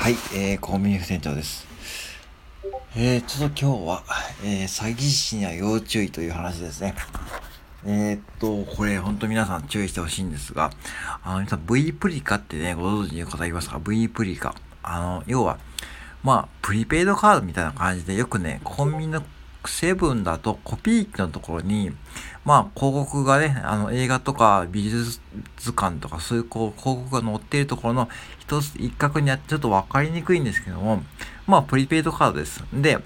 はい、えー、コンビニ副店長です。えー、ちょっと今日は、えー、詐欺師には要注意という話ですね。えー、っと、これほんと皆さん注意してほしいんですが、あの、皆さん V プリカってね、ご存知の方いますか ?V プリカ。あの、要は、まあ、プリペイドカードみたいな感じで、よくね、コンビニのセブンだとコピー機のところに、まあ広告がね、あの映画とか美術館とかそういうこう広告が載っているところの一つ一角にあってちょっとわかりにくいんですけども、まあプリペイドカードです。で、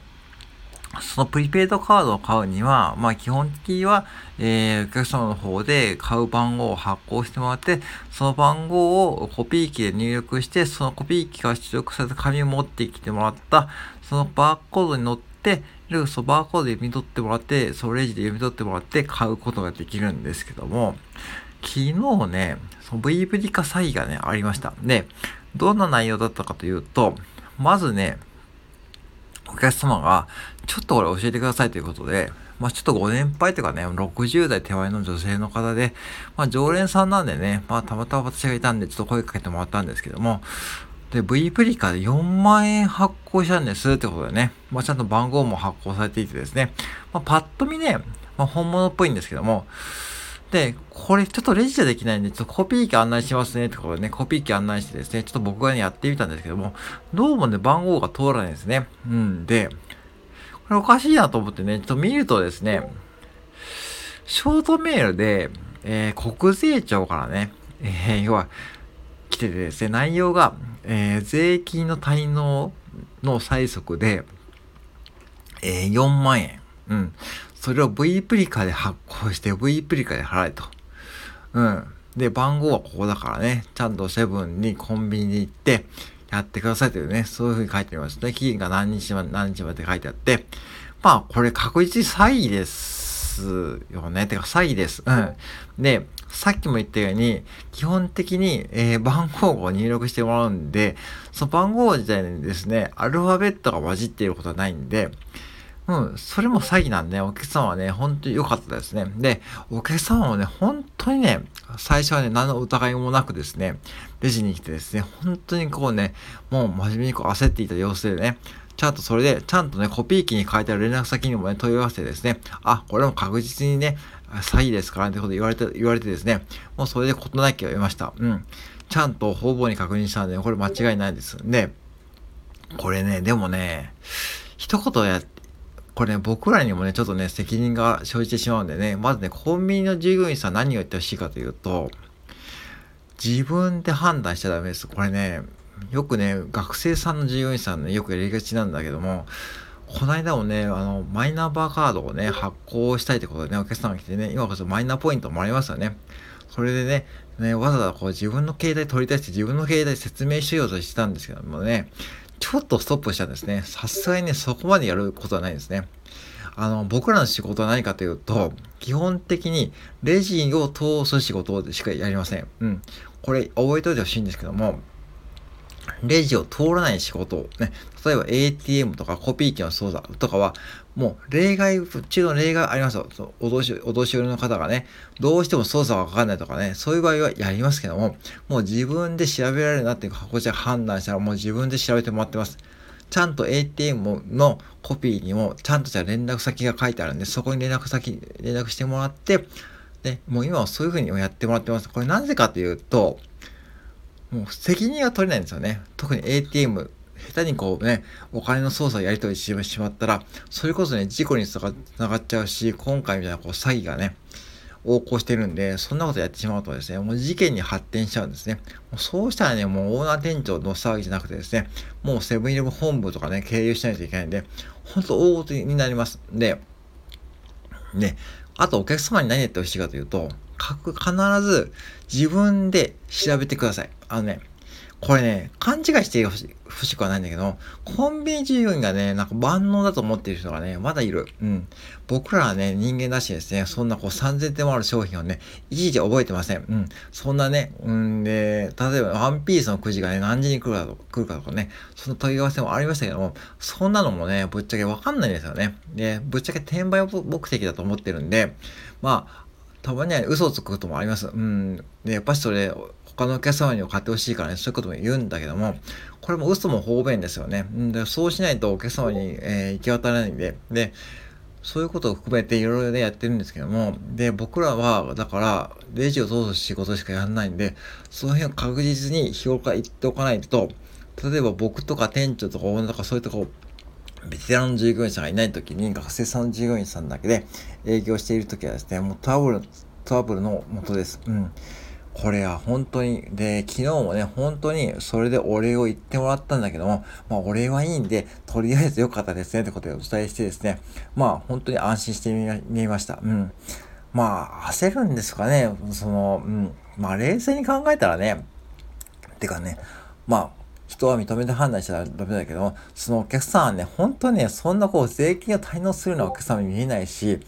そのプリペイドカードを買うには、まあ基本的には、えー、お客様の方で買う番号を発行してもらって、その番号をコピー機で入力して、そのコピー機から出力された紙を持ってきてもらった、そのバーコードに載って、そのバーコードで読み取ってもらって、そのレジで読み取ってもらって買うことができるんですけども、昨日ね、その V ブリカ詐欺がね、ありました。で、どんな内容だったかというと、まずね、お客様が、ちょっとこれ教えてくださいということで、まあちょっとご年配とかね、60代手前の女性の方で、まあ常連さんなんでね、まあたまたま私がいたんでちょっと声かけてもらったんですけども、で、V プリカで4万円発行したんですってことでね、まあ、ちゃんと番号も発行されていてですね、まあ、パッと見ね、まあ、本物っぽいんですけども、で、これちょっとレジじゃできないんで、ちょっとコピー機案内しますねってことでね、コピー機案内してですね、ちょっと僕がね、やってみたんですけども、どうもね、番号が通らないですね。うんで、これおかしいなと思ってね、ちょっと見るとですね、ショートメールで、えー、国税庁からね、えー、要は、来ててですね、内容が、えー、税金の滞納の催促で、えー、4万円。うん。それを V プリカで発行して V プリカで払えと。うん。で、番号はここだからね、ちゃんとセブンにコンビニに行って、やってくださいというね、そういうふうに書いてありますね。期限が何日まで何日まで書いてあって、まあ、これ確実に詐欺ですよね。てか、詐欺です。うん。で、さっきも言ったように、基本的に、えー、番号を入力してもらうんで、その番号自体にですね、アルファベットが混じっていることはないんで、うん、それも詐欺なんで、お客様はね、本当に良かったですね。で、お客様もね、本当にね、最初はね、何の疑いもなくですね、レジに来てですね、本当にこうね、もう真面目にこう焦っていた様子でね、ちゃんとそれで、ちゃんとね、コピー機に書いてある連絡先にもね、問い合わせてですね、あ、これも確実にね、詐欺ですから、ってこと言われて、言われてですね、もうそれで事なきを得ました。うん。ちゃんと方々に確認したんで、これ間違いないです。で、これね、でもね、一言や、これね、僕らにもね、ちょっとね、責任が生じてしまうんでね、まずね、コンビニの従業員さん何を言ってほしいかというと、自分で判断しちゃダメです。これね、よくね、学生さんの従業員さんね、よくやりがちなんだけども、この間もね、あの、マイナンバーカードをね、発行したいってことでね、お客さんが来てね、今こそマイナポイントもらいますよね。それでね、ね、わざわざこう自分の携帯取り出して自分の携帯説明しようとしてたんですけどもね、ちょっとストップしたんですね。さすがにね、そこまでやることはないですね。あの、僕らの仕事は何かというと、基本的にレジを通す仕事でしかやりません。うん。これ覚えておいてほしいんですけども、レジを通らない仕事をね、例えば ATM とかコピー機の操作とかは、もう例外中の例外ありますよ。お年お年寄りの方がね、どうしても操作がわかんないとかね、そういう場合はやりますけども、もう自分で調べられるなっていうかこちら判断したらもう自分で調べてもらってます。ちゃんと ATM のコピーにもちゃんとした連絡先が書いてあるんで、そこに連絡先、連絡してもらって、で、もう今はそういうふうにやってもらってます。これなぜかというと、もう責任が取れないんですよね。特に ATM、下手にこうね、お金の操作やり取りしてしまったら、それこそね、事故につながっちゃうし、今回みたいなこう詐欺がね、横行してるんで、そんなことやってしまうとですね、もう事件に発展しちゃうんですね。もうそうしたらね、もうオーナー店長の騒ぎじゃなくてですね、もうセブンイレブン本部とかね、経由しないといけないんで、ほんと大ごとになります。で、ね、あとお客様に何やってほしいかというと、必ず自分で調べてください。あのね、これね、勘違いしてほしほしくはないんだけど、コンビニ従業員がね、なんか万能だと思ってる人がね、まだいる。うん。僕らはね、人間だしですね、そんなこう3000点もある商品をね、いちいち覚えてません。うん。そんなね、うんで、例えばワンピースのくじがね、何時に来るかと来るかとかね、その問い合わせもありましたけども、そんなのもね、ぶっちゃけわかんないですよね。で、ぶっちゃけ転売目的だと思ってるんで、まあ、たまには嘘をつくこともあります。うん。で、やっぱしそれ、他のお客様にも買ってほしいからね、そういうことも言うんだけども、これも嘘も方便ですよね。んでそうしないとお客様に、えー、行き渡らないんで、で、そういうことを含めていろいろね、やってるんですけども、で、僕らは、だから、レジを通す仕事しかやらないんで、その辺を確実に日頃から言っておかないと、例えば僕とか店長とかオーナーとかそういうとこベテランの従業員さんがいない時に学生さんの従業員さんだけで営業している時はですね、もうトラブル、トラブルの元です。うん。これは本当に、で、昨日もね、本当にそれでお礼を言ってもらったんだけども、まあお礼はいいんで、とりあえず良かったですねってことをお伝えしてですね、まあ本当に安心してみました。うん。まあ焦るんですかね、その、うん。まあ冷静に考えたらね、てかね、まあ人は認めて判断しちゃダメだけども、そのお客さんはね、本当にね、そんなこう税金を滞納するようなお客様に見えないし、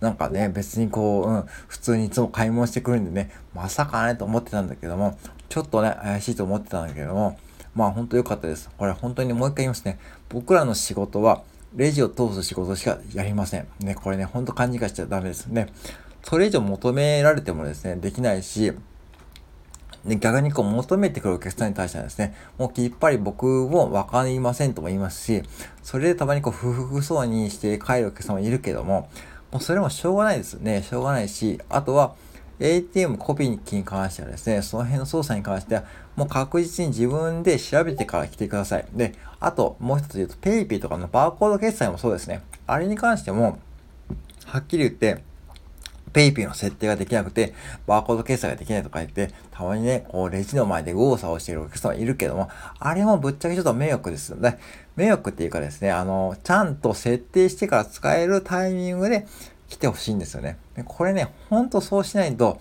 なんかね、別にこう、うん、普通にいつも買い物してくるんでね、まさかねと思ってたんだけども、ちょっとね、怪しいと思ってたんだけども、まあ本当良かったです。これ本当にもう一回言いますね。僕らの仕事は、レジを通す仕事しかやりません。ね、これね、ほんと勘違いしちゃダメですね。それ以上求められてもですね、できないし、で、逆にこう求めてくるお客さんに対してはですね、もうきっぱり僕もわかりませんとも言いますし、それでたまにこう不服そうにして帰るお客さんもいるけども、もうそれもしょうがないですね。しょうがないし、あとは、ATM コピー機に関してはですね、その辺の操作に関しては、もう確実に自分で調べてから来てください。で、あと、もう一つ言うと、PayPay とかのバーコード決済もそうですね。あれに関しても、はっきり言って、 PayPay の設定ができなくて、バーコード決済ができないとか言って、たまにね、こう、レジの前で右往左往しているお客様いるけども、あれもぶっちゃけちょっと迷惑ですよね。迷惑っていうかですね、あの、ちゃんと設定してから使えるタイミングで来てほしいんですよね。これね、ほんとそうしないと、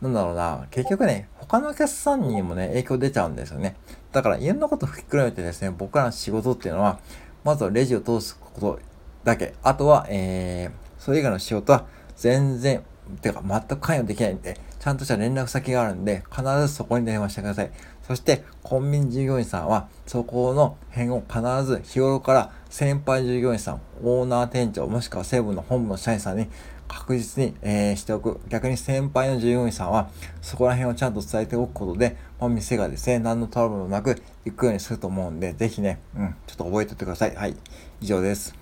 なんだろうな、結局ね、他のお客さんにもね、影響出ちゃうんですよね。だから、いろんなことひっくるめてですね、僕らの仕事っていうのは、まずはレジを通すことだけ。あとは、えー、それ以外の仕事は、全然、てか全く関与できないんで、ちゃんとした連絡先があるんで、必ずそこに電話してください。そして、コンビニ従業員さんは、そこの辺を必ず日頃から先輩従業員さん、オーナー店長、もしくはセブンの本部の社員さんに確実に、えー、しておく。逆に先輩の従業員さんは、そこら辺をちゃんと伝えておくことで、まあ、店がですね、何のトラブルもなく行くようにすると思うんで、ぜひね、うん、ちょっと覚えておいてください。はい、以上です。